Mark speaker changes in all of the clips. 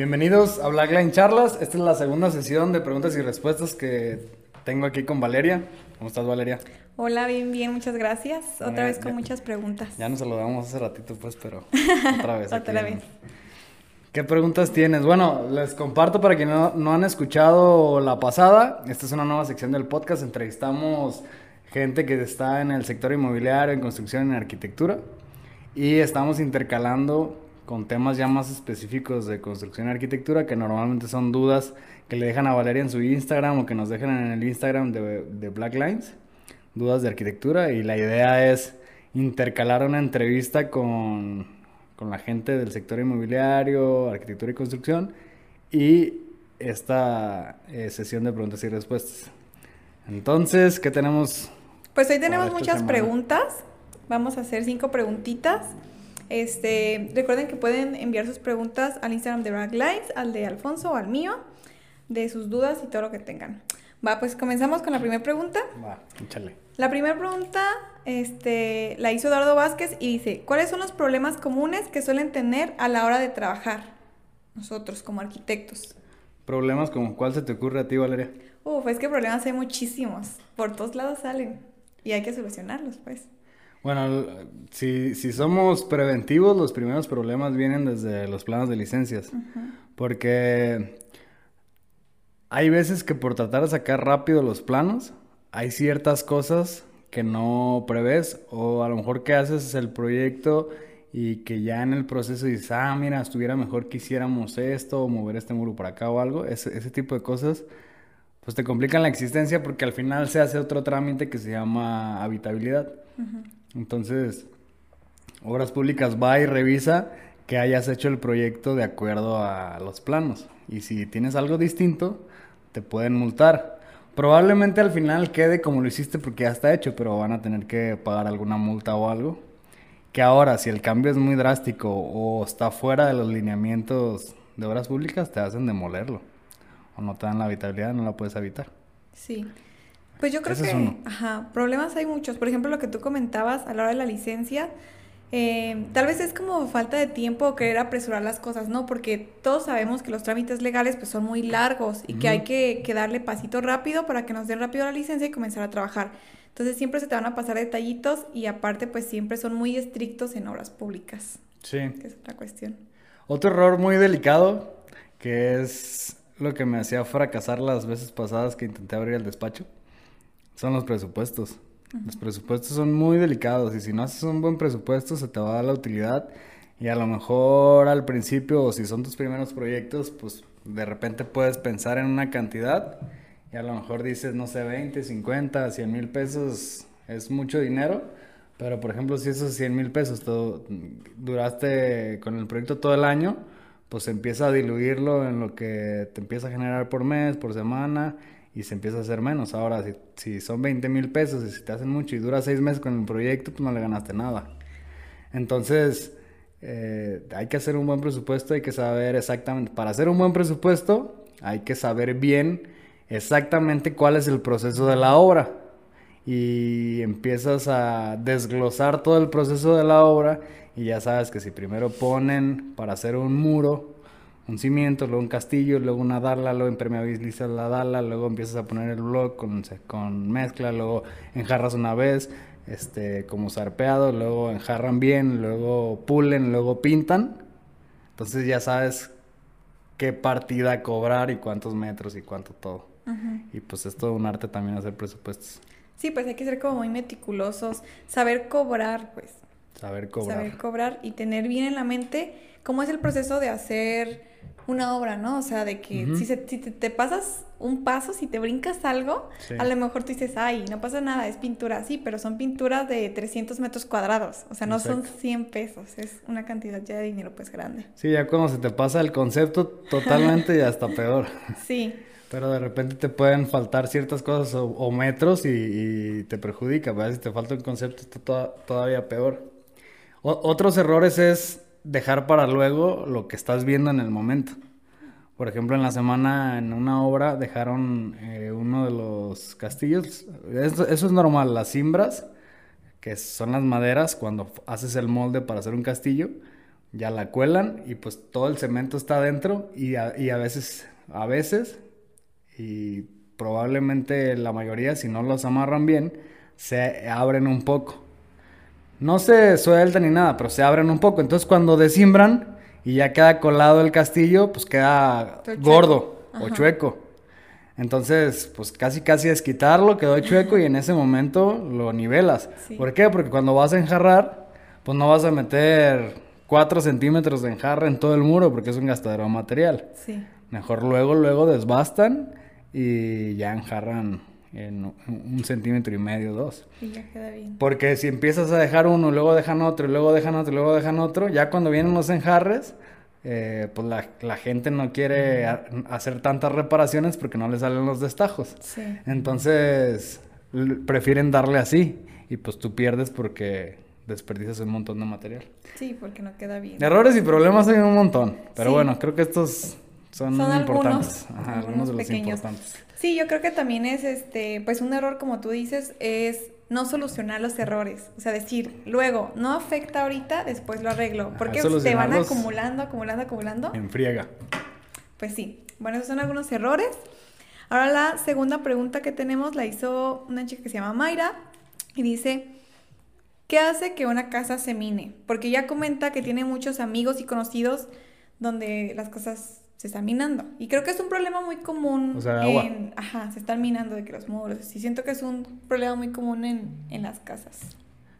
Speaker 1: Bienvenidos a Blackline Charlas. Esta es la segunda sesión de preguntas y respuestas que tengo aquí con Valeria. ¿Cómo estás, Valeria?
Speaker 2: Hola, bien, bien, muchas gracias. Otra vez con
Speaker 1: ya-
Speaker 2: muchas preguntas.
Speaker 1: Ya nos saludamos hace ratito, pues, pero otra vez. aquí.
Speaker 2: Otra vez.
Speaker 1: ¿Qué preguntas tienes? Bueno, les comparto para quienes no, no han escuchado la pasada. Esta es una nueva sección del podcast. Entrevistamos gente que está en el sector inmobiliario, en construcción, en arquitectura. Y estamos intercalando con temas ya más específicos de construcción y arquitectura, que normalmente son dudas que le dejan a Valeria en su Instagram o que nos dejan en el Instagram de, de Black Lines, dudas de arquitectura. Y la idea es intercalar una entrevista con, con la gente del sector inmobiliario, arquitectura y construcción, y esta eh, sesión de preguntas y respuestas. Entonces, ¿qué tenemos?
Speaker 2: Pues hoy tenemos muchas
Speaker 1: semana.
Speaker 2: preguntas. Vamos a hacer cinco preguntitas. Este, recuerden que pueden enviar sus preguntas al Instagram de Black Lines, al de Alfonso o al mío, de sus dudas y todo lo que tengan. Va, pues comenzamos con la primera pregunta.
Speaker 1: Va, échale.
Speaker 2: La primera pregunta este, la hizo Eduardo Vázquez y dice, ¿cuáles son los problemas comunes que suelen tener a la hora de trabajar nosotros como arquitectos?
Speaker 1: ¿Problemas como cuál se te ocurre a ti, Valeria?
Speaker 2: Uf, es que problemas hay muchísimos. Por todos lados salen. Y hay que solucionarlos, pues.
Speaker 1: Bueno, si, si somos preventivos, los primeros problemas vienen desde los planos de licencias. Porque hay veces que por tratar de sacar rápido los planos, hay ciertas cosas que no prevés o a lo mejor que haces el proyecto y que ya en el proceso dices, ah, mira, estuviera mejor que hiciéramos esto o mover este muro para acá o algo. Ese, ese tipo de cosas, pues te complican la existencia porque al final se hace otro trámite que se llama habitabilidad. Entonces, Obras Públicas va y revisa que hayas hecho el proyecto de acuerdo a los planos. Y si tienes algo distinto, te pueden multar. Probablemente al final quede como lo hiciste porque ya está hecho, pero van a tener que pagar alguna multa o algo. Que ahora, si el cambio es muy drástico o está fuera de los lineamientos de obras públicas, te hacen demolerlo. O no te dan la habitabilidad, no la puedes habitar.
Speaker 2: Sí. Pues yo creo
Speaker 1: Ese es
Speaker 2: que, ajá, problemas hay muchos. Por ejemplo, lo que tú comentabas a la hora de la licencia, eh, tal vez es como falta de tiempo o querer apresurar las cosas, ¿no? Porque todos sabemos que los trámites legales pues son muy largos y que hay que, que darle pasito rápido para que nos den rápido la licencia y comenzar a trabajar. Entonces siempre se te van a pasar detallitos y aparte pues siempre son muy estrictos en obras públicas,
Speaker 1: Sí.
Speaker 2: que es otra cuestión.
Speaker 1: Otro error muy delicado, que es lo que me hacía fracasar las veces pasadas que intenté abrir el despacho, son los presupuestos. Los presupuestos son muy delicados y si no haces un buen presupuesto se te va a dar la utilidad y a lo mejor al principio o si son tus primeros proyectos, pues de repente puedes pensar en una cantidad y a lo mejor dices, no sé, 20, 50, 100 mil pesos es mucho dinero, pero por ejemplo si esos 100 mil pesos todo- duraste con el proyecto todo el año, pues empieza a diluirlo en lo que te empieza a generar por mes, por semana, y se empieza a hacer menos. Ahora, si, si son 20 mil pesos y si te hacen mucho y dura seis meses con el proyecto, pues no le ganaste nada. Entonces, eh, hay que hacer un buen presupuesto, hay que saber exactamente, para hacer un buen presupuesto, hay que saber bien exactamente cuál es el proceso de la obra. Y empiezas a desglosar todo el proceso de la obra y ya sabes que si primero ponen para hacer un muro, un cimiento, luego un castillo, luego una dala, luego impermeabilizas la dala, luego empiezas a poner el bloque con, con mezcla, luego enjarras una vez, este, como zarpeado, luego enjarran bien, luego pulen, luego pintan. Entonces ya sabes qué partida cobrar y cuántos metros y cuánto todo. Y pues es todo un arte también hacer presupuestos,
Speaker 2: Sí, pues hay que ser como muy meticulosos, saber cobrar, pues.
Speaker 1: saber cobrar.
Speaker 2: Saber cobrar y tener bien en la mente cómo es el proceso de hacer una obra, ¿no? O sea, de que si, se- si te, te pasas un paso, si te brincas algo,
Speaker 1: Sí.
Speaker 2: a lo mejor tú dices, ay, no pasa nada, es pintura, sí, pero son pinturas de 300 metros cuadrados, o sea, no son
Speaker 1: Exacto.
Speaker 2: 100 pesos, es una cantidad ya de dinero pues grande.
Speaker 1: Sí, ya cuando se te pasa el concepto totalmente ya está peor.
Speaker 2: Sí,
Speaker 1: Pero de repente te pueden faltar ciertas cosas o, o metros y, y te perjudica, ¿verdad? Si te falta un concepto está toda- todavía peor. O- otros errores es dejar para luego lo que estás viendo en el momento. Por ejemplo, en la semana, en una obra, dejaron eh, uno de los castillos. Eso, es normal, las cimbras, que son las maderas, cuando haces el molde para hacer un castillo, ya la cuelan y pues todo el cemento está adentro y a, y a veces, a veces, y probablemente la mayoría, si no los amarran bien, se abren un poco. No se sueltan ni nada, pero se abren un poco. Entonces cuando desimbran y ya queda colado el castillo, pues queda gordo o chueco. Entonces, pues casi casi es quitarlo, quedó chueco y en ese momento lo nivelas.
Speaker 2: Sí.
Speaker 1: ¿Por qué? Porque cuando vas a enjarrar, pues no vas a meter 4 centímetros de enjarre en todo el muro porque es un gastadero de material.
Speaker 2: Sí.
Speaker 1: Mejor luego, luego desbastan y ya enjarran en un- centímetro y medio, dos.
Speaker 2: Y ya queda bien.
Speaker 1: Porque si empiezas a dejar uno, luego dejan otro, luego dejan otro, luego dejan otro, ya cuando vienen los enjarres, eh, pues la, la gente no quiere a- hacer tantas reparaciones porque no le salen los destajos.
Speaker 2: Sí.
Speaker 1: Entonces, prefieren darle así y pues tú pierdes porque desperdicias un montón de material.
Speaker 2: Sí, porque no queda bien.
Speaker 1: Errores y problemas hay un montón, pero
Speaker 2: Sí.
Speaker 1: bueno, creo que estos son,
Speaker 2: Son algunos,
Speaker 1: importantes. Ajá,
Speaker 2: algunos
Speaker 1: algunos de los
Speaker 2: pequeños.
Speaker 1: importantes.
Speaker 2: Sí, yo creo que también es este, pues un error, como tú dices, es no solucionar los errores. O sea, decir, luego, no afecta ahorita, después lo arreglo. Porque se van acumulando, acumulando, acumulando.
Speaker 1: En friega.
Speaker 2: Pues sí. Bueno, esos son algunos errores. Ahora la segunda pregunta que tenemos la hizo una chica que se llama Mayra y dice, ¿qué hace que una casa se mine? Porque ella comenta que tiene muchos amigos y conocidos donde las cosas se están minando. Y creo que es un problema muy común.
Speaker 1: O sea, agua.
Speaker 2: en- ajá, se están minando de que los muros. Y siento que es un problema muy común en, en las casas.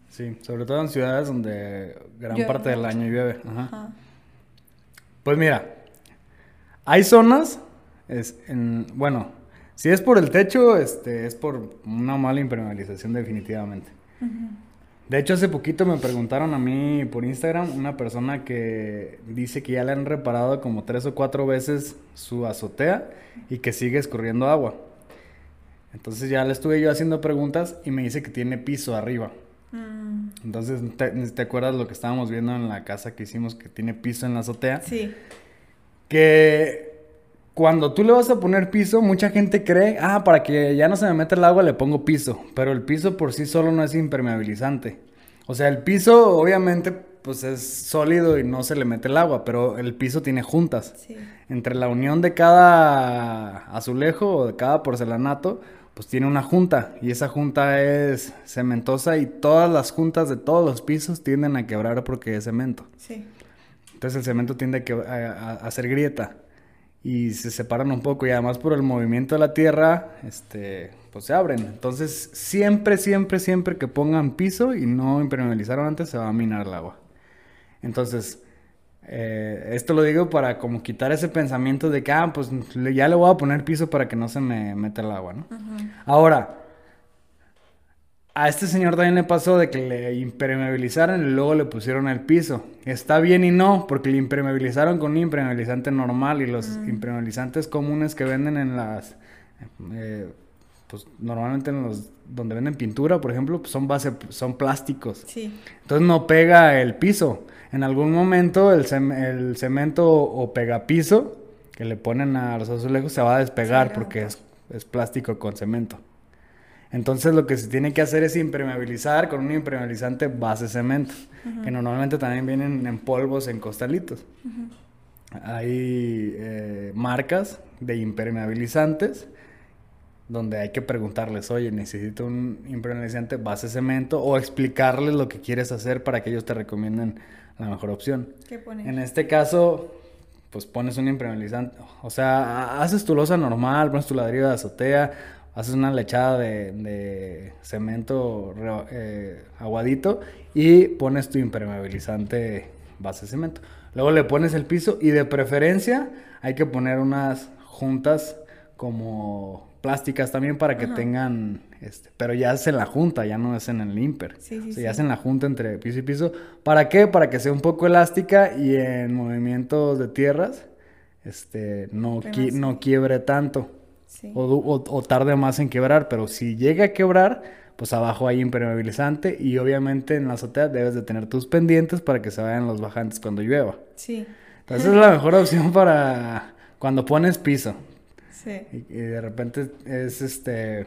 Speaker 1: Sí, sobre todo en ciudades donde gran
Speaker 2: Llueve
Speaker 1: parte del año llueve. Ajá.
Speaker 2: Ajá.
Speaker 1: Pues mira, hay zonas, es en- bueno, si es por el techo, este, es por una mala impermeabilización definitivamente.
Speaker 2: Ujú.
Speaker 1: De hecho, hace poquito me preguntaron a mí por Instagram una persona que dice que ya le han reparado como tres o cuatro veces su azotea y que sigue escurriendo agua. Entonces ya le estuve yo haciendo preguntas y me dice que tiene piso arriba.
Speaker 2: Mm,
Speaker 1: Entonces, ¿te, te acuerdas lo que estábamos viendo en la casa que hicimos que tiene piso en la azotea?
Speaker 2: sí.
Speaker 1: Que cuando tú le vas a poner piso, mucha gente cree, ah, para que ya no se me meta el agua le pongo piso, pero el piso por sí solo no es impermeabilizante. O sea, el piso obviamente pues es sólido y no se le mete el agua, pero el piso tiene juntas.
Speaker 2: Sí.
Speaker 1: Entre la unión de cada azulejo o de cada porcelanato, pues tiene una junta y esa junta es cementosa y todas las juntas de todos los pisos tienden a quebrar porque es cemento.
Speaker 2: Sí.
Speaker 1: Entonces el cemento tiende a, que- a- hacer grieta y se separan un poco y además por el movimiento de la tierra, este, pues se abren. Entonces siempre, siempre, siempre que pongan piso y no impermeabilizaron antes se va a minar el agua. Entonces, eh, esto lo digo para como quitar ese pensamiento de que, ah, pues ya le voy a poner piso para que no se me meta el agua, ¿no? Ahora, a este señor también le pasó de que le impermeabilizaron y luego le pusieron el piso. Está bien y no, porque le impermeabilizaron con un impermeabilizante normal y los impermeabilizantes comunes que venden en las, eh, pues normalmente en los donde venden pintura, por ejemplo, pues son base, son plásticos.
Speaker 2: Sí.
Speaker 1: Entonces no pega el piso. En algún momento el, cem- el cemento o pegapiso que le ponen a los azulejos se va a despegar
Speaker 2: Sí,
Speaker 1: porque es plástico con cemento. Entonces lo que se tiene que hacer es impermeabilizar con un impermeabilizante base cemento, que normalmente también vienen en polvos, en costalitos. Hay eh, marcas de impermeabilizantes donde hay que preguntarles, oye, necesito un impermeabilizante base cemento o explicarles lo que quieres hacer para que ellos te recomienden la mejor opción.
Speaker 2: ¿Qué poner?
Speaker 1: En este caso, pues pones un impermeabilizante, o sea, haces tu losa normal, pones tu ladrillo de azotea, haces una lechada de, de cemento eh, aguadito y pones tu impermeabilizante base cemento. Luego le pones el piso y de preferencia hay que poner unas juntas como plásticas también para que
Speaker 2: Ajá.
Speaker 1: tengan, este, pero ya es en la junta, ya no es en el imper.
Speaker 2: Sí, sí,
Speaker 1: O sea,
Speaker 2: sí.
Speaker 1: ya es en la junta entre piso y piso. ¿Para qué? Para que sea un poco elástica y en movimientos de tierras este, no, qui- no quiebre tanto
Speaker 2: Sí.
Speaker 1: o, o- o tarde más en quebrar, pero si llega a quebrar, pues abajo hay impermeabilizante y obviamente en la azotea debes de tener tus pendientes para que se vayan los bajantes cuando llueva.
Speaker 2: Sí.
Speaker 1: Entonces es la mejor opción para cuando pones piso
Speaker 2: Sí.
Speaker 1: y, y de repente es este,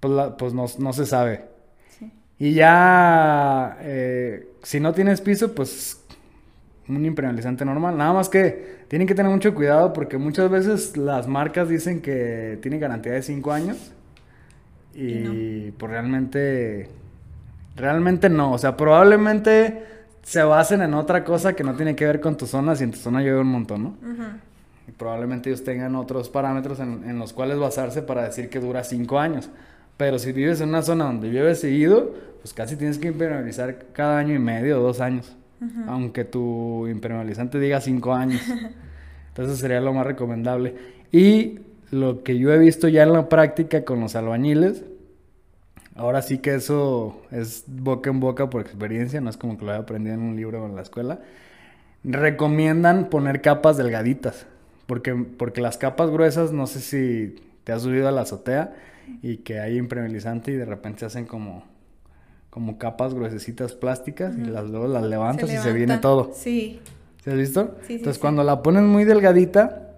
Speaker 1: pues, la- pues no, no se sabe.
Speaker 2: Sí.
Speaker 1: Y ya, eh, si no tienes piso, pues un impermeabilizante normal. Nada más que tienen que tener mucho cuidado porque muchas veces las marcas dicen que tienen garantía de 5 años y, pues realmente, realmente no. O sea, probablemente se basen en otra cosa que no tiene que ver con tu zona si en tu zona llueve un montón, ¿no? Y probablemente ellos tengan otros parámetros en, en, los cuales basarse para decir que dura 5 años. Pero si vives en una zona donde llueve seguido, pues casi tienes que impermeabilizar cada año y medio o dos años. Aunque tu impermeabilizante diga 5 años. Entonces sería lo más recomendable. Y lo que yo he visto ya en la práctica con los albañiles, ahora sí que eso es boca en boca por experiencia, no es como que lo haya aprendido en un libro o en la escuela. Recomiendan poner capas delgaditas, porque, porque las capas gruesas, no sé si te has subido a la azotea y que hay impermeabilizante y de repente se hacen como, como capas gruesecitas plásticas y las, luego las levantas y se viene todo.
Speaker 2: Sí.
Speaker 1: ¿Se has visto? Sí, Entonces cuando la pones muy delgadita,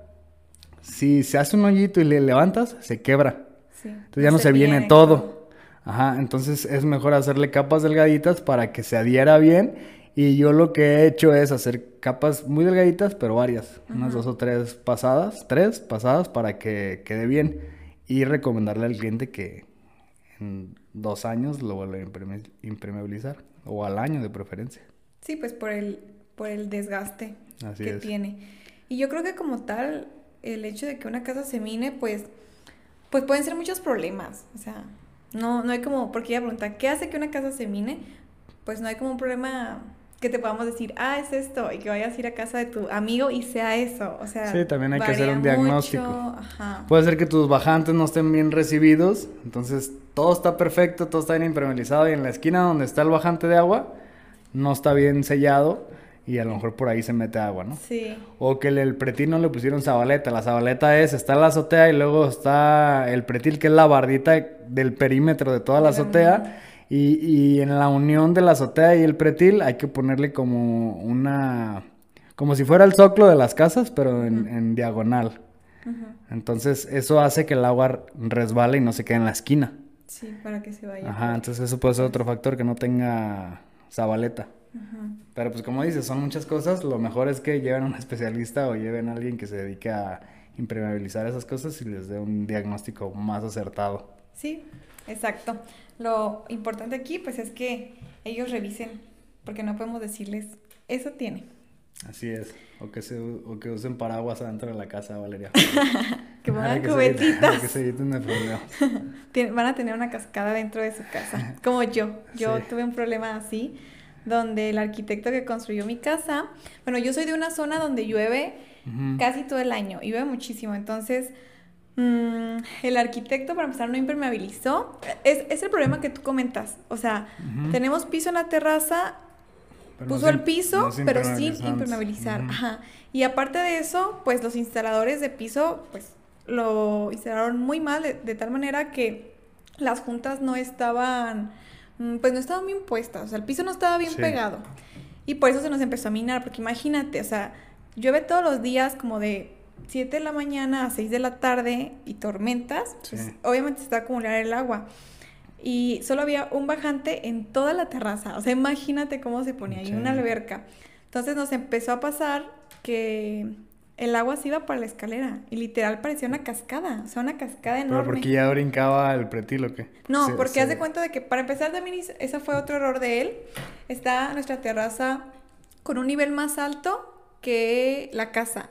Speaker 1: si se hace un hoyito y le levantas, se quebra. Entonces ya no, se, viene, todo. Ajá, entonces es mejor hacerle capas delgaditas para que se adhiera bien. Y yo lo que he hecho es hacer capas muy delgaditas, pero varias. Unas dos o tres pasadas, tres pasadas para que quede bien. Y recomendarle al cliente que en dos años lo vuelva a impermeabilizar. O al año de preferencia.
Speaker 2: Sí, pues por el, por el desgaste que tiene. Y yo creo que como tal, el hecho de que una casa se mine, pues, pues pueden ser muchos problemas. O sea, no, no hay como, porque ella pregunta, ¿qué hace que una casa se mine? Pues no hay como un problema que te podamos decir, ah, es esto, y que vayas a ir a casa de tu amigo y sea eso. O sea,
Speaker 1: sí, también hay que hacer un diagnóstico. Puede ser que tus bajantes no estén bien recibidos, entonces todo está perfecto, todo está bien impermeabilizado y en la esquina donde está el bajante de agua no está bien sellado y a lo mejor por ahí se mete agua, ¿no?
Speaker 2: Sí.
Speaker 1: O que el, pretil no le pusieron zabaleta. La zabaleta es, está la azotea y luego está el pretil que es la bardita del perímetro de toda la azotea. Y, y en la unión de la azotea y el pretil hay que ponerle como una... Como si fuera el zoclo de las casas, pero en, diagonal. Entonces eso hace que el agua resbale y no se quede en la esquina.
Speaker 2: Sí, para que se vaya.
Speaker 1: Ajá, entonces eso puede ser otro factor que no tenga zabaleta. Pero pues como dices, son muchas cosas. Lo mejor es que lleven a un especialista o lleven a alguien que se dedique a impermeabilizar esas cosas y les dé un diagnóstico más acertado.
Speaker 2: Sí, exacto. Lo importante aquí pues es que ellos revisen, porque no podemos decirles, eso tiene.
Speaker 1: Así es. O que, se, o que usen paraguas adentro de la casa, Valeria.
Speaker 2: que pongan cubetitas.
Speaker 1: que se eviten de problemas.
Speaker 2: Van a tener una cascada dentro de su casa. Como yo. Yo tuve un problema así donde el arquitecto que construyó mi casa, bueno, yo soy de una zona donde llueve casi todo el año, y llueve muchísimo, entonces mm, el arquitecto para empezar no impermeabilizó, es, el problema que tú comentas, o sea, tenemos piso en la terraza, puso el piso, pero sin impermeabilizar, ajá. Y aparte de eso, pues los instaladores de piso, pues lo instalaron muy mal, de tal manera que las juntas no estaban Mm, pues no estaba bien puesta, o sea, el piso no estaba bien pegado. Y por eso se nos empezó a minar, porque imagínate, o sea, llueve todos los días como de 7 de la mañana a 6 de la tarde y tormentas, pues obviamente se está acumular el agua. Y solo había un bajante en toda la terraza, o sea, imagínate cómo se ponía ahí una alberca. Entonces nos empezó a pasar que el agua se iba para la escalera y literal parecía una cascada, o sea, una cascada enorme.
Speaker 1: ¿Pero porque ya brincaba el pretil o qué?
Speaker 2: No, porque haz de cuenta de que para empezar también ese fue otro error de él. Está nuestra terraza con un nivel más alto que la casa.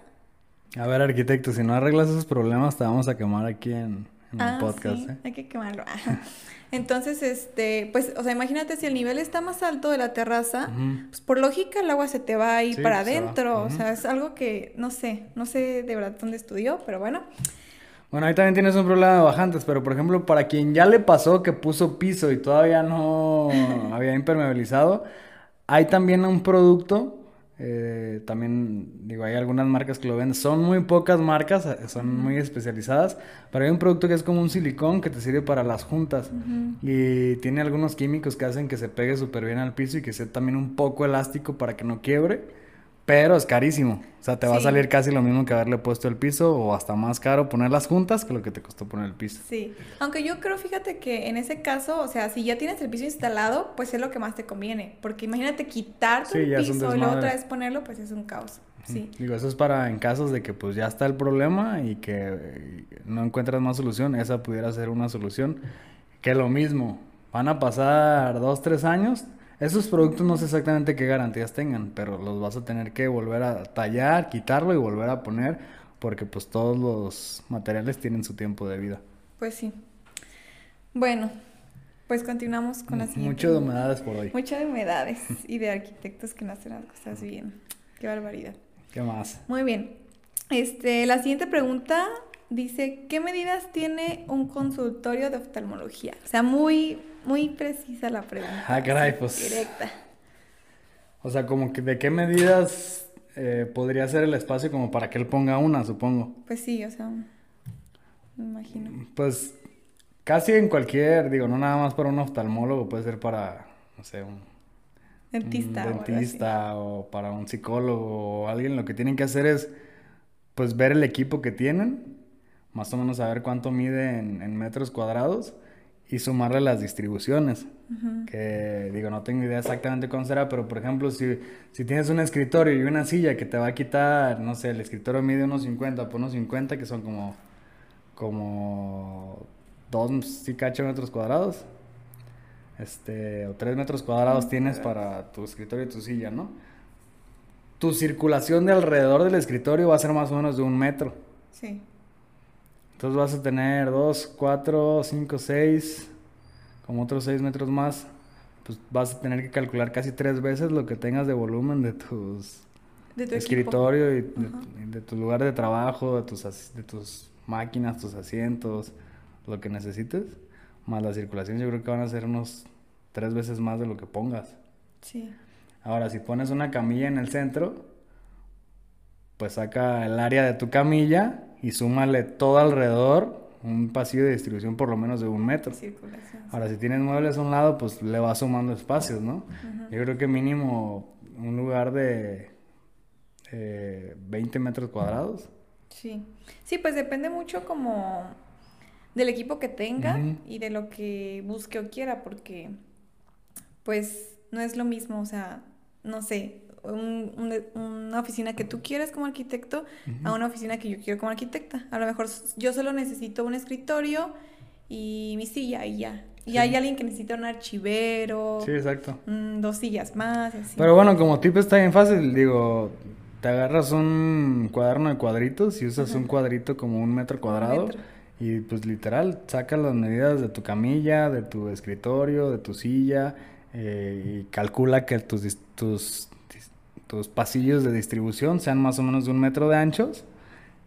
Speaker 1: A ver, arquitecto, si no arreglas esos problemas te vamos a quemar aquí en, el ah, podcast.
Speaker 2: Sí,
Speaker 1: ¿eh?
Speaker 2: hay que quemarlo. Entonces, este, pues, o sea, imagínate si el nivel está más alto de la terraza, pues por lógica el agua se te va a ir para adentro. O sea, es algo que no sé, no sé de verdad dónde estudió, pero bueno.
Speaker 1: Bueno, ahí también tienes un problema de bajantes, pero por ejemplo, para quien ya le pasó que puso piso y todavía no había impermeabilizado, hay también un producto eh, también, digo, hay algunas marcas que lo venden. Son muy pocas marcas, eh, son muy especializadas. Pero hay un producto que es como un silicón que te sirve para las juntas. Y tiene algunos químicos que hacen que se pegue súper bien al piso y que sea también un poco elástico para que no quiebre. Pero es carísimo. O sea, te va a
Speaker 2: Sí.
Speaker 1: salir casi lo mismo que haberle puesto el piso o hasta más caro ponerlas juntas que lo que te costó poner el piso.
Speaker 2: Sí, aunque yo creo, fíjate que en ese caso, o sea, si ya tienes el piso instalado, pues es lo que más te conviene, porque imagínate quitar todo
Speaker 1: Sí,
Speaker 2: el piso y luego otra vez ponerlo, pues es un caos. Sí,
Speaker 1: Digo, eso es para en casos de que pues ya está el problema y que eh, no encuentras más solución, esa pudiera ser una solución. Que lo mismo, van a pasar dos, tres años, esos productos no sé exactamente qué garantías tengan, pero los vas a tener que volver a tallar, quitarlo y volver a poner, porque pues todos los materiales tienen su tiempo de vida.
Speaker 2: pues sí. Bueno, pues continuamos con la siguiente.
Speaker 1: Mucho de humedades por hoy.
Speaker 2: Mucho de humedades y de arquitectos que no hacen las cosas bien. Qué barbaridad.
Speaker 1: ¿Qué más?
Speaker 2: Muy bien. Este, la siguiente pregunta dice, ¿qué medidas tiene un consultorio de oftalmología? O sea, muy, muy precisa la pregunta.
Speaker 1: Ah, caray, pues.
Speaker 2: Directa.
Speaker 1: O sea, como que de qué medidas eh, podría ser el espacio como para que él ponga una, supongo.
Speaker 2: Pues sí, o sea, me imagino.
Speaker 1: Pues casi en cualquier, digo, no nada más para un oftalmólogo, puede ser para, no sé, un,
Speaker 2: Dentista.
Speaker 1: un
Speaker 2: o
Speaker 1: dentista o para un psicólogo o alguien. Lo que tienen que hacer es, pues, ver el equipo que tienen, más o menos saber cuánto mide en, en metros cuadrados y sumarle las distribuciones. Que digo, no tengo idea exactamente cuánto será, pero por ejemplo, si, si tienes un escritorio y una silla que te va a quitar, no sé, el escritorio mide unos 50 por unos 50, que son como, como dos, sí, cacho metros cuadrados, este, o tres metros cuadrados tienes para tu escritorio y tu silla, ¿no? Tu circulación de alrededor del escritorio va a ser más o menos de un metro.
Speaker 2: Sí.
Speaker 1: Entonces vas a tener 2, 4, 5, 6, como otros 6 metros más. Pues vas a tener que calcular casi tres veces lo que tengas de volumen de tus
Speaker 2: De tu
Speaker 1: escritorio y de, de tu lugar de trabajo, de tus, de tus máquinas, tus asientos, lo que necesites. Más la circulación, yo creo que van a ser unos tres veces más de lo que pongas.
Speaker 2: Sí.
Speaker 1: Ahora, si pones una camilla en el centro, pues saca el área de tu camilla y súmale todo alrededor un pasillo de distribución por lo menos de un metro.
Speaker 2: Circulación.
Speaker 1: Ahora, si tienes muebles a un lado, pues le vas sumando espacios, ¿no? Yo creo que mínimo un lugar de eh, 20 metros cuadrados.
Speaker 2: Sí. Sí, pues depende mucho como del equipo que tenga y de lo que busque o quiera, porque pues no es lo mismo, o sea, no sé, un- un- una oficina que tú quieres como arquitecto a una oficina que yo quiero como arquitecta. A lo mejor yo solo necesito un escritorio y mi silla y ya. Y
Speaker 1: Sí.
Speaker 2: hay alguien que necesita un archivero,
Speaker 1: Sí, exacto.
Speaker 2: dos sillas más, así.
Speaker 1: Pero bueno, como tip está bien fácil, digo, te agarras un cuaderno de cuadritos y usas un cuadrito como un metro cuadrado
Speaker 2: metro.
Speaker 1: y pues literal sacas las medidas de tu camilla, de tu escritorio, de tu silla eh, y calcula que tus, tus, tus pasillos de distribución sean más o menos de un metro de anchos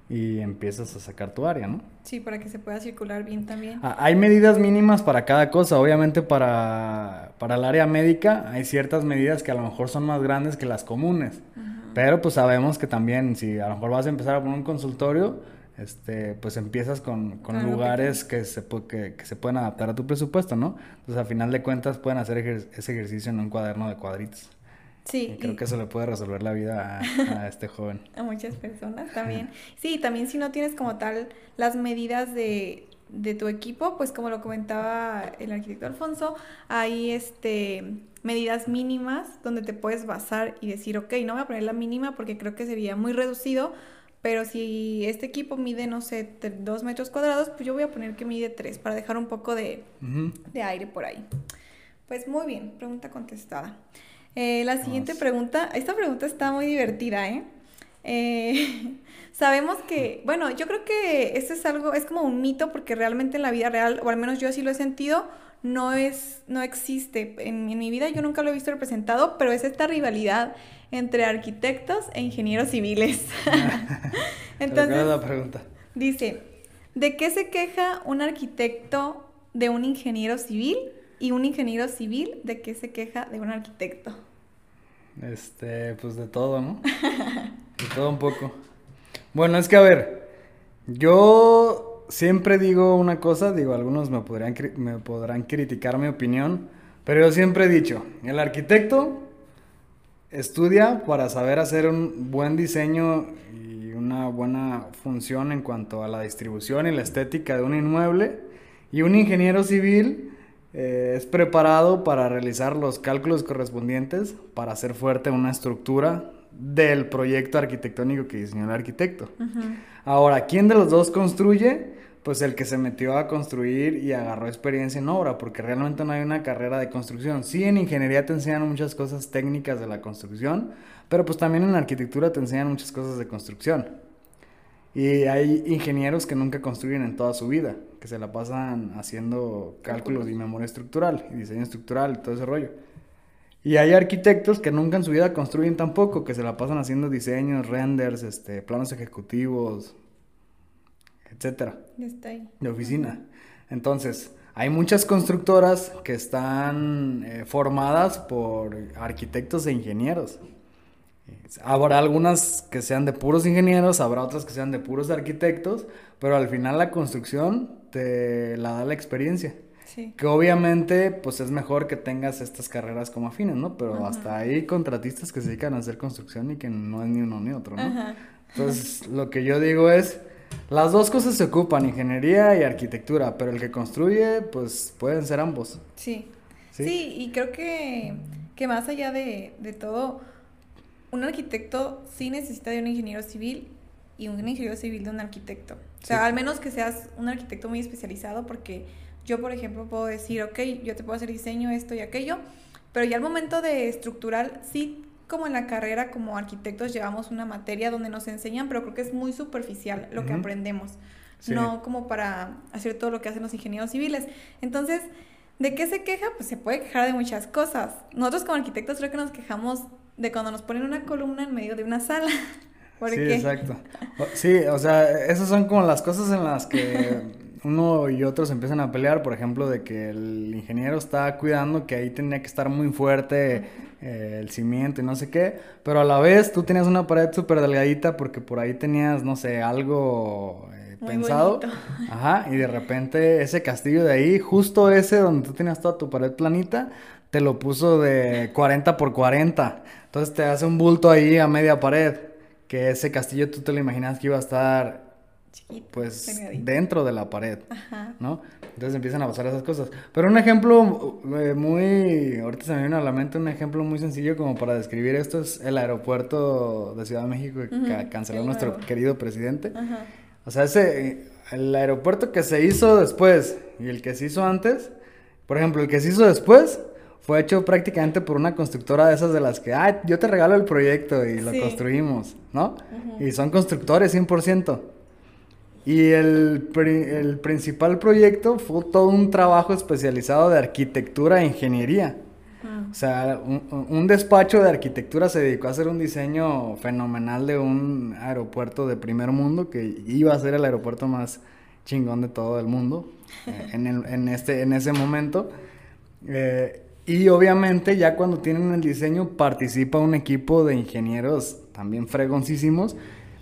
Speaker 1: y empiezas a sacar tu área, ¿no?
Speaker 2: Sí, para que se pueda circular bien también.
Speaker 1: Ah, Hay medidas mínimas para cada cosa. Obviamente para, para el área médica hay ciertas medidas que a lo mejor son más grandes que las comunes. Pero pues sabemos que también si a lo mejor vas a empezar a poner un consultorio, este, pues empiezas con, con
Speaker 2: algo
Speaker 1: lugares que se, que, que se pueden adaptar a tu presupuesto, ¿no? Entonces a final de cuentas pueden hacer ejer- ese ejercicio en un cuaderno de cuadritos.
Speaker 2: Sí,
Speaker 1: Y creo
Speaker 2: y-
Speaker 1: que eso le puede resolver la vida a, a este joven.
Speaker 2: a muchas personas también. Sí, también si no tienes como tal las medidas de, de tu equipo, pues como lo comentaba el arquitecto Alfonso, hay este medidas mínimas donde te puedes basar y decir, ok, no voy a poner la mínima porque creo que sería muy reducido, pero si este equipo mide, no sé, dos metros cuadrados, pues yo voy a poner que mide tres para dejar un poco de, de aire por ahí. Pues muy bien, pregunta contestada. Eh, la siguiente pregunta, esta pregunta está muy divertida, ¿eh? Eh, sabemos que, bueno, yo creo que esto es algo, es como un mito porque realmente en la vida real, o al menos yo así lo he sentido, no es, no existe. En, en mi vida yo nunca lo he visto representado, pero es esta rivalidad entre arquitectos e ingenieros civiles.
Speaker 1: Pero ¿cuál es
Speaker 2: Entonces,
Speaker 1: la pregunta?
Speaker 2: Dice, ¿de qué se queja un arquitecto de un ingeniero civil y un ingeniero civil de qué se queja de un arquitecto?
Speaker 1: Este, pues de todo, ¿no? De todo un poco. Bueno, es que a ver, yo siempre digo una cosa, digo, algunos me podrían, me podrán criticar mi opinión, pero yo siempre he dicho, el arquitecto estudia para saber hacer un buen diseño y una buena función en cuanto a la distribución y la estética de un inmueble. Y un ingeniero civil eh, es preparado para realizar los cálculos correspondientes para hacer fuerte una estructura del proyecto arquitectónico que diseñó el arquitecto. Ahora, ¿quién de los dos construye? Pues el que se metió a construir y agarró experiencia en obra, porque realmente no hay una carrera de construcción. Sí, en ingeniería te enseñan muchas cosas técnicas de la construcción, pero pues también en arquitectura te enseñan muchas cosas de construcción. Y hay ingenieros que nunca construyen en toda su vida, que se la pasan haciendo cálculos y memoria estructural y diseño estructural y todo ese rollo. Y hay arquitectos que nunca en su vida construyen tampoco, que se la pasan haciendo diseños, renders, este, planos ejecutivos, etcétera. De oficina. Entonces, hay muchas constructoras que están eh, formadas por arquitectos e ingenieros. Habrá algunas que sean de puros ingenieros, habrá otras que sean de puros arquitectos, pero al final la construcción te la da la experiencia. Que obviamente, pues es mejor que tengas estas carreras como afines, ¿no? Pero hasta hay contratistas que se dedican a hacer construcción y que no es ni uno ni otro, ¿no? Entonces, lo que yo digo es, las dos cosas se ocupan, ingeniería y arquitectura, pero el que construye, pues pueden ser ambos.
Speaker 2: Sí. Sí, y creo que, que más allá de, de todo, un arquitecto sí necesita de un ingeniero civil y un ingeniero civil de un arquitecto. O sea, al menos que seas un arquitecto muy especializado, porque yo, por ejemplo, puedo decir, ok, yo te puedo hacer diseño, esto y aquello, pero ya al momento de estructural, sí, como en la carrera, como arquitectos, llevamos una materia donde nos enseñan, pero creo que es muy superficial lo que aprendemos, no como para hacer todo lo que hacen los ingenieros civiles. Entonces, ¿de qué se queja? Pues se puede quejar de muchas cosas. Nosotros como arquitectos creo que nos quejamos de cuando nos ponen una columna en medio de una sala.
Speaker 1: sí, exacto. Sí, o sea, esas son como las cosas en las que uno y otros empiezan a pelear, por ejemplo, de que el ingeniero está cuidando que ahí tenía que estar muy fuerte eh, el cimiento y no sé qué, pero a la vez tú tenías una pared súper delgadita porque por ahí tenías, no sé, algo eh, pensado. Ajá, y de repente ese castillo de ahí, justo ese donde tú tenías toda tu pared planita, te lo puso de 40 por 40. Entonces te hace un bulto ahí a media pared, que ese castillo tú te lo imaginas que iba a estar pues dentro de la pared, ¿no? Entonces empiezan a pasar esas cosas. Pero un ejemplo eh, muy, ahorita se me viene a la mente un ejemplo muy sencillo como para describir esto es el aeropuerto de Ciudad de México que canceló nuestro querido presidente. O sea, ese, el aeropuerto que se hizo después y el que se hizo antes, por ejemplo, el que se hizo después fue hecho prácticamente por una constructora de esas de las que, ah, yo te regalo el proyecto y lo construimos, ¿no? Y son constructores 100%. Y el, el, principal proyecto fue todo un trabajo especializado de arquitectura e ingeniería. Ah. O sea, un, despacho de arquitectura se dedicó a hacer un diseño fenomenal de un aeropuerto de primer mundo que iba a ser el aeropuerto más chingón de todo el mundo eh, en, el, en, este, en ese momento. Eh, y obviamente ya cuando tienen el diseño participa un equipo de ingenieros también fregoncísimos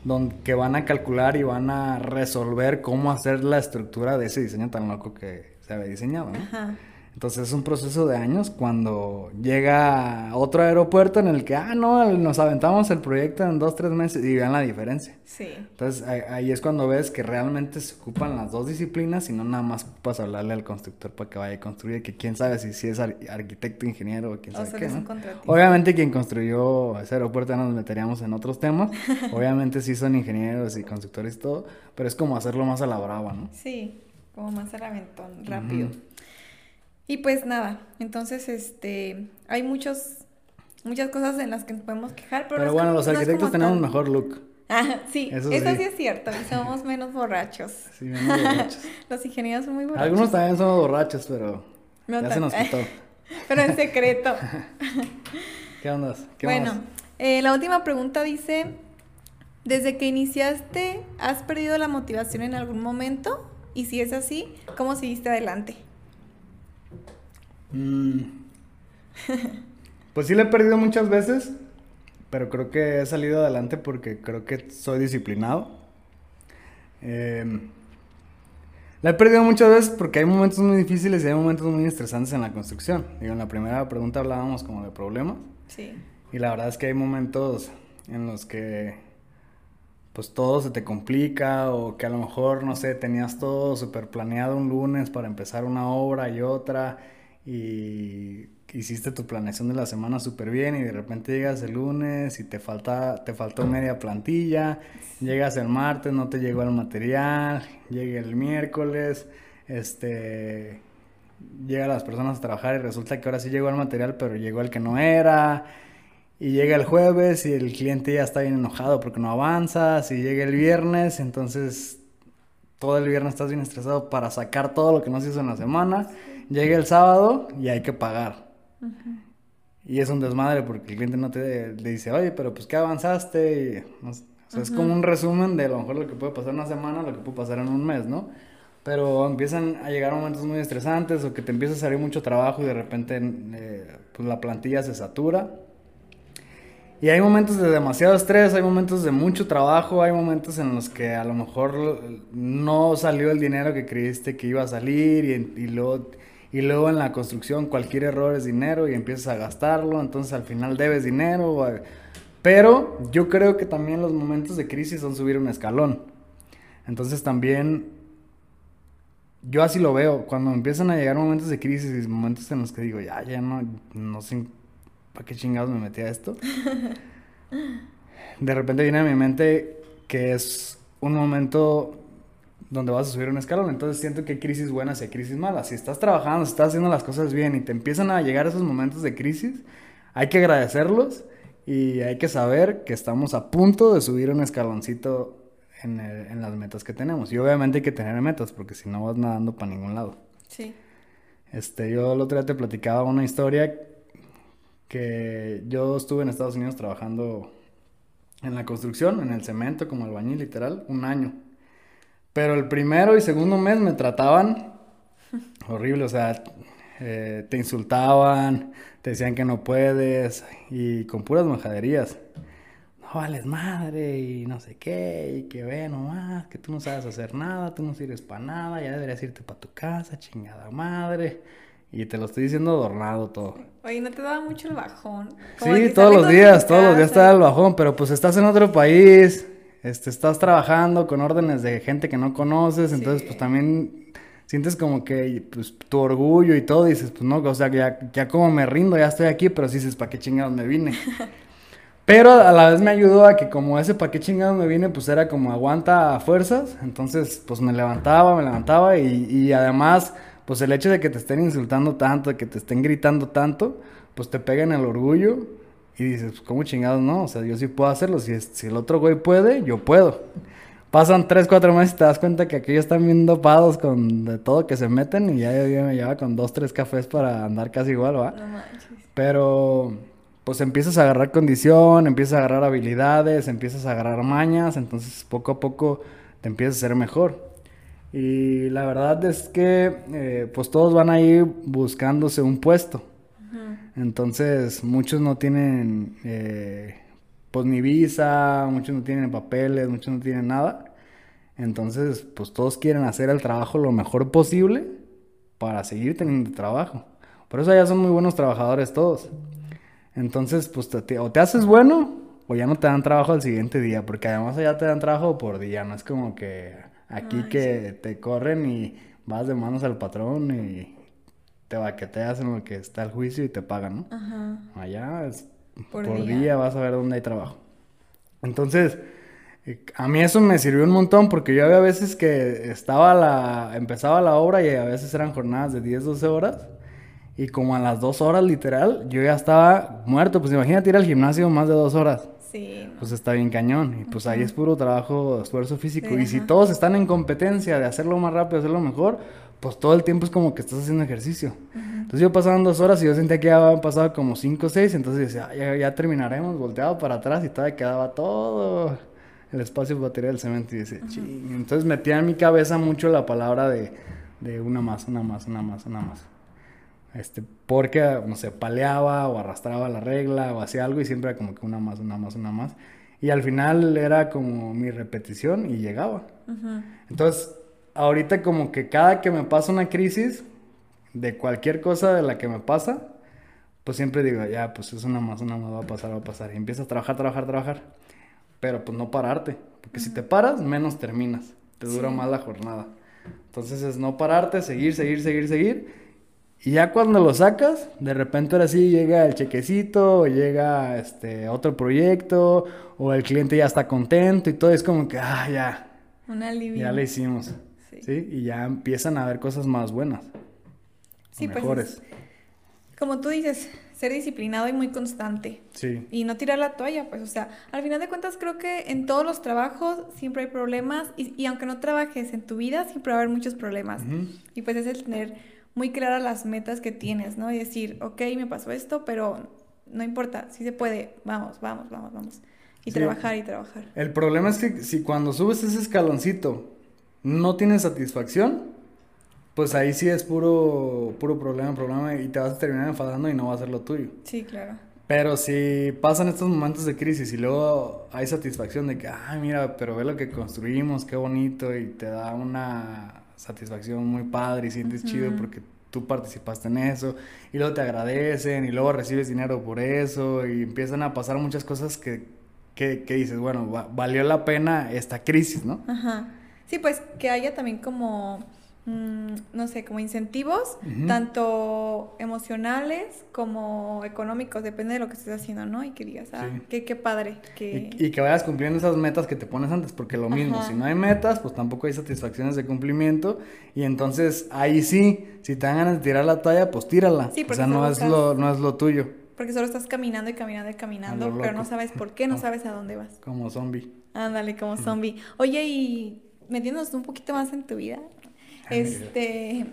Speaker 1: donde, que van a calcular y van a resolver cómo hacer la estructura de ese diseño tan loco que se había diseñado, ¿no? Ajá. Entonces es un proceso de años cuando llega otro aeropuerto en el que, ah, no, nos aventamos el proyecto en dos, tres meses y vean la diferencia. Sí. Entonces ahí, es cuando ves que realmente se ocupan las dos disciplinas y no nada más ocupas hablarle al constructor para que vaya a construir, que quién sabe si, si es arquitecto, ingeniero o quién sabe qué, ¿no? Obviamente quien construyó ese aeropuerto ya nos meteríamos en otros temas. Obviamente sí son ingenieros y constructores y todo, pero es como hacerlo más a la brava, ¿no?
Speaker 2: Sí, como más al aventón, rápido. Y pues nada, entonces este hay muchos muchas cosas en las que nos podemos quejar,
Speaker 1: pero, pero bueno, los arquitectos tenemos un mejor look.
Speaker 2: Ah, sí, eso, sí. es cierto, y somos menos borrachos. Sí, menos borrachos. los ingenieros son muy borrachos.
Speaker 1: Algunos también somos borrachos, pero ya se nos quitó.
Speaker 2: pero en secreto.
Speaker 1: ¿Qué onda? ¿Qué
Speaker 2: bueno, eh, la última pregunta dice, ¿desde que iniciaste has perdido la motivación en algún momento? Y si es así, ¿cómo seguiste adelante?
Speaker 1: Mm. Pues sí le he perdido muchas veces, pero creo que he salido adelante porque creo que soy disciplinado. Eh, la he perdido muchas veces porque hay momentos muy difíciles y hay momentos muy estresantes en la construcción. Digo, en la primera pregunta hablábamos como de problemas. Sí. Y la verdad es que hay momentos en los que pues todo se te complica o que a lo mejor, no sé, tenías todo súper planeado un lunes para empezar una obra y otra y hiciste tu planeación de la semana súper bien y de repente llegas el lunes y te falta te faltó media plantilla, llegas el martes, no te llegó el material, llega el miércoles, este llega las personas a trabajar y resulta que ahora sí llegó el material, pero llegó el que no era. Y llega el jueves y el cliente ya está bien enojado porque no avanzas. Y llega el viernes, entonces todo el viernes estás bien estresado para sacar todo lo que no se hizo en la semana. Llega el sábado y hay que pagar. Y es un desmadre porque el cliente no te le dice, oye, pero pues ¿qué avanzaste? o sea, es como un resumen de a lo mejor lo que puede pasar en una semana, lo que puede pasar en un mes, ¿no? Pero empiezan a llegar momentos muy estresantes o que te empieza a salir mucho trabajo y de repente eh, pues la plantilla se satura. Y hay momentos de demasiado estrés, hay momentos de mucho trabajo, hay momentos en los que a lo mejor no salió el dinero que creíste que iba a salir y, y, luego, y luego en la construcción cualquier error es dinero y empiezas a gastarlo, entonces al final debes dinero. Pero yo creo que también los momentos de crisis son subir un escalón. Entonces también yo así lo veo. Cuando empiezan a llegar momentos de crisis y momentos en los que digo, ya, ya no, no sé para qué chingados me metí a esto. de repente viene a mi mente que es un momento donde vas a subir un escalón. Entonces siento que hay crisis buenas y hay crisis malas. Si estás trabajando, si estás haciendo las cosas bien y te empiezan a llegar esos momentos de crisis, hay que agradecerlos y hay que saber que estamos a punto de subir un escaloncito en, las metas que tenemos. Y obviamente hay que tener metas, porque si no vas nadando para ningún lado. Sí. Este, yo el otro día te platicaba una historia que yo estuve en Estados Unidos trabajando en la construcción, en el cemento, como albañil, literal, un año. Pero el primero y segundo mes me trataban horrible, o sea, eh, te insultaban, te decían que no puedes y con puras majaderías no vales madre y no sé qué, y que ve nomás, que tú no sabes hacer nada, tú no sirves para nada, ya deberías irte para tu casa, chingada madre. Y te lo estoy diciendo adornado todo.
Speaker 2: Oye, ¿no te daba mucho el bajón?
Speaker 1: sí, todos los días, todos los días te da el bajón, pero pues estás en otro país, este, estás trabajando con órdenes de gente que no conoces, entonces pues también sientes como que pues, tu orgullo y todo, dices, pues no, o sea, ya, ya como me rindo, ya estoy aquí, pero sí dices, ¿para qué chingados me vine? Pero a la vez me ayudó a que como ese pa' qué chingado me viene, pues era como aguanta a fuerzas. Entonces, pues me levantaba, me levantaba y, y además, pues el hecho de que te estén insultando tanto, de que te estén gritando tanto, pues te pega en el orgullo y dices, pues cómo chingados no, o sea, yo sí puedo hacerlo. Si, si el otro güey puede, yo puedo. Pasan tres, cuatro meses y te das cuenta que aquellos están bien dopados con de todo que se meten y ya yo me lleva con dos, tres cafés para andar casi igual, ¿va? No manches. Pero pues empiezas a agarrar condición, empiezas a agarrar habilidades, empiezas a agarrar mañas, entonces poco a poco te empiezas a ser mejor. Y la verdad es que eh, pues todos van a ir buscándose un puesto. Entonces muchos no tienen eh, pues ni visa, muchos no tienen papeles, muchos no tienen nada. Entonces pues todos quieren hacer el trabajo lo mejor posible para seguir teniendo trabajo. Por eso ya son muy buenos trabajadores todos. Entonces, pues te, o te haces bueno o ya no te dan trabajo al siguiente día, porque además allá te dan trabajo por día, no es como que aquí que te corren y vas de manos al patrón y te baqueteas en lo que está el juicio y te pagan, ¿no? Ajá. Allá es por, día. día. vas a ver dónde hay trabajo. Entonces, eh, a mí eso me sirvió un montón porque yo había veces que estaba la, empezaba la obra y a veces eran jornadas de 10, 12 horas y como a las dos horas, literal, yo ya estaba muerto. Pues imagínate ir al gimnasio más de dos horas. Sí. Pues está bien cañón. Y pues ahí es puro trabajo, esfuerzo físico. y si todos están en competencia de hacerlo más rápido, hacerlo mejor, pues todo el tiempo es como que estás haciendo ejercicio. Entonces yo pasaban dos horas y yo sentía que ya habían pasado como cinco o seis. Entonces decía, ya, ya, terminaremos, volteado para atrás y todavía quedaba todo el espacio de batería del cemento. Y dice, ching. Entonces metía en mi cabeza mucho la palabra de, de una más, una más, una más, una más. Este, porque, no sé, paleaba o arrastraba la regla o hacía algo y siempre era como que una más, una más, una más. Y al final era como mi repetición y llegaba. Entonces, ahorita como que cada que me pasa una crisis de cualquier cosa de la que me pasa, pues siempre digo, ya, pues es una más, una más, va a pasar, va a pasar. Y empiezas a trabajar, trabajar, trabajar. Pero pues no pararte, porque si te paras, menos terminas. Te dura más la jornada. Entonces es no pararte, seguir, seguir, seguir, seguir. Y ya cuando lo sacas, de repente ahora sí llega el chequecito, o llega este otro proyecto, o el cliente ya está contento y todo es como que, ah, ya.
Speaker 2: Un alivio.
Speaker 1: Ya le hicimos. Sí. Y ya empiezan a ver cosas más buenas. Sí, pues mejores.
Speaker 2: como tú dices, ser disciplinado y muy constante.
Speaker 1: Sí.
Speaker 2: Y no tirar la toalla, pues, o sea, al final de cuentas creo que en todos los trabajos siempre hay problemas y, y aunque no trabajes en tu vida, siempre va a haber muchos problemas. Y pues es el tener muy claras las metas que tienes, ¿no? Y decir, ok, me pasó esto, pero no importa, si se puede, vamos, vamos, vamos, vamos. Y trabajar y trabajar.
Speaker 1: El problema es que si cuando subes ese escaloncito no tienes satisfacción, pues ahí sí es puro, puro problema, problema y te vas a terminar enfadando y no va a ser lo tuyo.
Speaker 2: Sí, claro.
Speaker 1: Pero si pasan estos momentos de crisis y luego hay satisfacción de que, ay, mira, pero ve lo que construimos, qué bonito, y te da una satisfacción muy padre y sientes chido porque tú participaste en eso y luego te agradecen y luego recibes dinero por eso y empiezan a pasar muchas cosas que, que, que dices, bueno, valió la pena esta crisis, ¿no?
Speaker 2: Ajá. Sí, pues que haya también como Mm, no sé, como incentivos, tanto emocionales como económicos, depende de lo que estés haciendo, ¿no? Y que digas, ah, qué, padre. Que...
Speaker 1: Y, que vayas cumpliendo esas metas que te pones antes, porque lo mismo, si no hay metas, pues tampoco hay satisfacciones de cumplimiento, y entonces ahí sí, si te dan ganas de tirar la toalla, pues tírala. o sea, no es, lo, no es lo tuyo.
Speaker 2: Porque solo estás caminando y caminando y caminando, pero no sabes por qué, no sabes a dónde vas.
Speaker 1: Como zombie.
Speaker 2: Ándale, como zombie. Oye, y metiéndonos un poquito más en tu vida, este,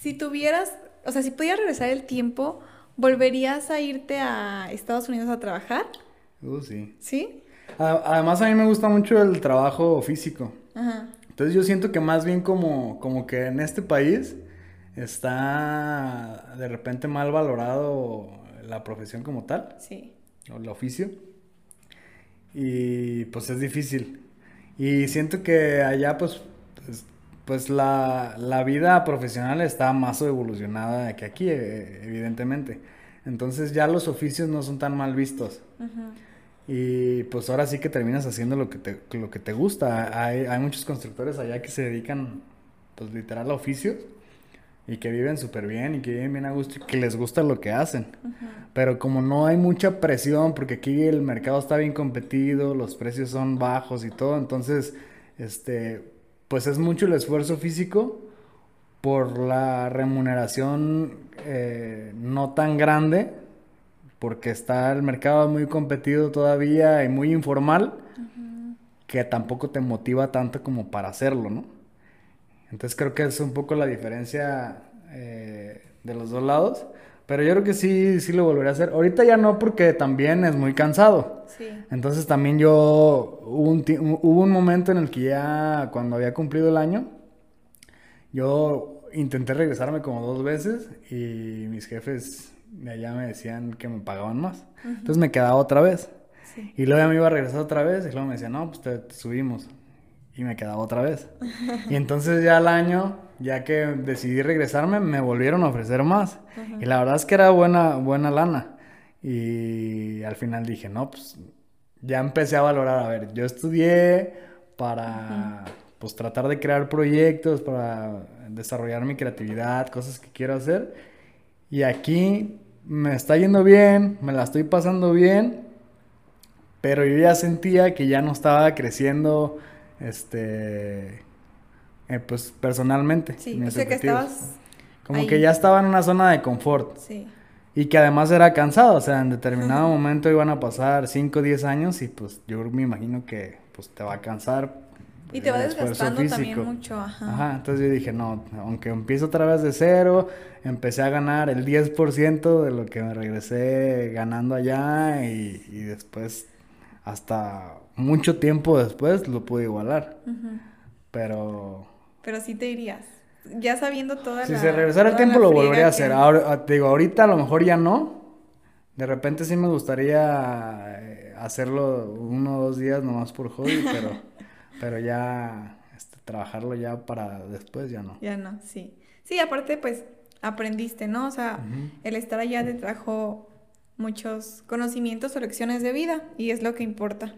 Speaker 2: si tuvieras, o sea, si pudieras regresar el tiempo, ¿volverías a irte a Estados Unidos a trabajar?
Speaker 1: Uh, sí.
Speaker 2: ¿Sí?
Speaker 1: Además, a mí me gusta mucho el trabajo físico. Ajá. Entonces yo siento que más bien como, como que en este país está de repente mal valorado la profesión como tal.
Speaker 2: Sí.
Speaker 1: O el oficio. Y pues es difícil. Y siento que allá pues, pues pues la, la, vida profesional está más evolucionada que aquí, e, evidentemente. Entonces ya los oficios no son tan mal vistos. Y pues ahora sí que terminas haciendo lo que te, lo que te gusta. Hay, hay muchos constructores allá que se dedican, pues literal, a oficios y que viven súper bien y que viven bien a gusto y que les gusta lo que hacen. Pero como no hay mucha presión, porque aquí el mercado está bien competido, los precios son bajos y todo, entonces, este, pues es mucho el esfuerzo físico por la remuneración eh, no tan grande, porque está el mercado muy competido todavía y muy informal, que tampoco te motiva tanto como para hacerlo, ¿no? Entonces creo que es un poco la diferencia eh, de los dos lados. Pero yo creo que sí, sí lo volveré a hacer. Ahorita ya no, porque también es muy cansado. Sí. Entonces también yo, hubo un, hubo un momento en el que ya, cuando había cumplido el año, yo intenté regresarme como dos veces y mis jefes de allá me decían que me pagaban más. Entonces me quedaba otra vez. Sí. Y luego ya me iba a regresar otra vez y luego me decían, no, pues te subimos y me quedaba otra vez. y entonces ya al año, ya que decidí regresarme, me volvieron a ofrecer más. Y la verdad es que era buena, buena lana. Y al final dije, no, pues ya empecé a valorar, a ver, yo estudié para pues tratar de crear proyectos, para desarrollar mi creatividad, cosas que quiero hacer. Y aquí me está yendo bien, me la estoy pasando bien, pero yo ya sentía que ya no estaba creciendo este, eh, pues personalmente.
Speaker 2: Sí, o sea que estabas...
Speaker 1: Como que ya estaba en una zona de confort.
Speaker 2: Sí.
Speaker 1: Y que además era cansado, o sea, en determinado momento iban a pasar 5 o 10 años y pues yo me imagino que pues te va a cansar.
Speaker 2: Y te va desgastando también mucho, ajá.
Speaker 1: Ajá, entonces yo dije, no, aunque empiezo otra vez de cero, empecé a ganar el 10% de lo que me regresé ganando allá y, y después hasta mucho tiempo después lo pude igualar. Pero...
Speaker 2: Pero sí te irías. Ya sabiendo toda
Speaker 1: si la... Si se regresara el tiempo lo volvería a hacer. Ahora, ah, te digo, ahorita a lo mejor ya no. De repente sí me gustaría eh, hacerlo uno o dos días nomás por hobby, pero, pero ya este, trabajarlo ya para después ya no.
Speaker 2: Ya no, sí. Sí, aparte pues aprendiste, ¿no? O sea, el estar allá te trajo muchos conocimientos o lecciones de vida y es lo que importa.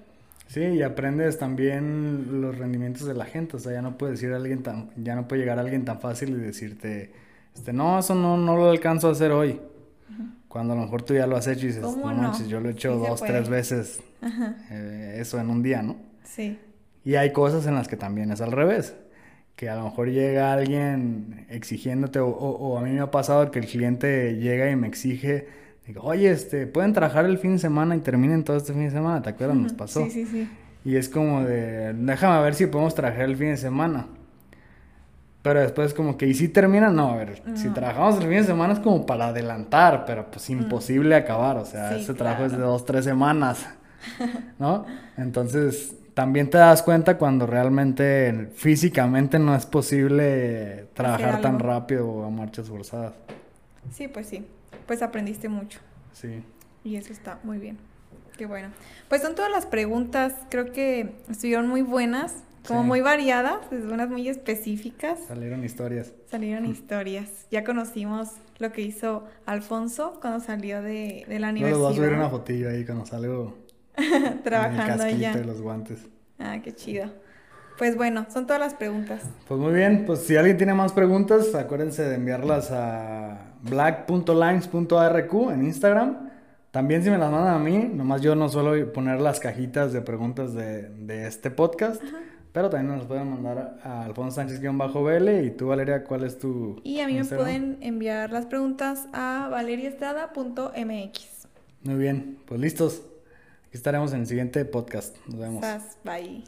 Speaker 1: Sí, y aprendes también los rendimientos de la gente, o sea, ya no puede decir alguien tan, ya no puede llegar a alguien tan fácil y decirte, este, no, eso no, no lo alcanzo a hacer hoy. Cuando a lo mejor tú ya lo has hecho y dices, no, manches, yo lo he hecho dos, tres veces eh, eso en un día, ¿no?
Speaker 2: Sí.
Speaker 1: Y hay cosas en las que también es al revés. Que a lo mejor llega alguien exigiéndote, o, a mí me ha pasado que el cliente llega y me exige, digo, oye, este, pueden trabajar el fin de semana y terminen todo este fin de semana, ¿te acuerdas? Nos pasó.
Speaker 2: Sí, sí, sí.
Speaker 1: Y es como de, déjame ver si podemos trabajar el fin de semana. Pero después como que, ¿y si termina? No, a ver, si trabajamos el fin de semana es como para adelantar, pero pues imposible acabar, o sea, ese trabajo es de dos, tres semanas, ¿no? Entonces, también te das cuenta cuando realmente físicamente no es posible trabajar tan rápido o a marchas forzadas.
Speaker 2: Sí, pues sí. Pues aprendiste mucho.
Speaker 1: Sí.
Speaker 2: Y eso está muy bien. Qué bueno. Pues son todas las preguntas, creo que estuvieron muy buenas, como muy variadas, unas muy específicas.
Speaker 1: Salieron historias.
Speaker 2: Salieron historias. Ya conocimos lo que hizo Alfonso cuando salió de, de la universidad.
Speaker 1: Luego voy a subir una fotillo ahí cuando salgo
Speaker 2: Trabajando
Speaker 1: el y los guantes.
Speaker 2: Ah, qué chido. Pues bueno, son todas las preguntas.
Speaker 1: Pues muy bien, pues si alguien tiene más preguntas, acuérdense de enviarlas a black.lines.arq en Instagram. También si me las mandan a mí, nomás yo no suelo poner las cajitas de preguntas de, este podcast, pero también nos las pueden mandar a Alfonso Sánchez-BL y tú Valeria, ¿cuál es tu
Speaker 2: Y a mí me pueden enviar las preguntas a valeriaestrada.mx.
Speaker 1: Muy bien, pues listos estaremos en el siguiente podcast. Nos vemos.
Speaker 2: Bye.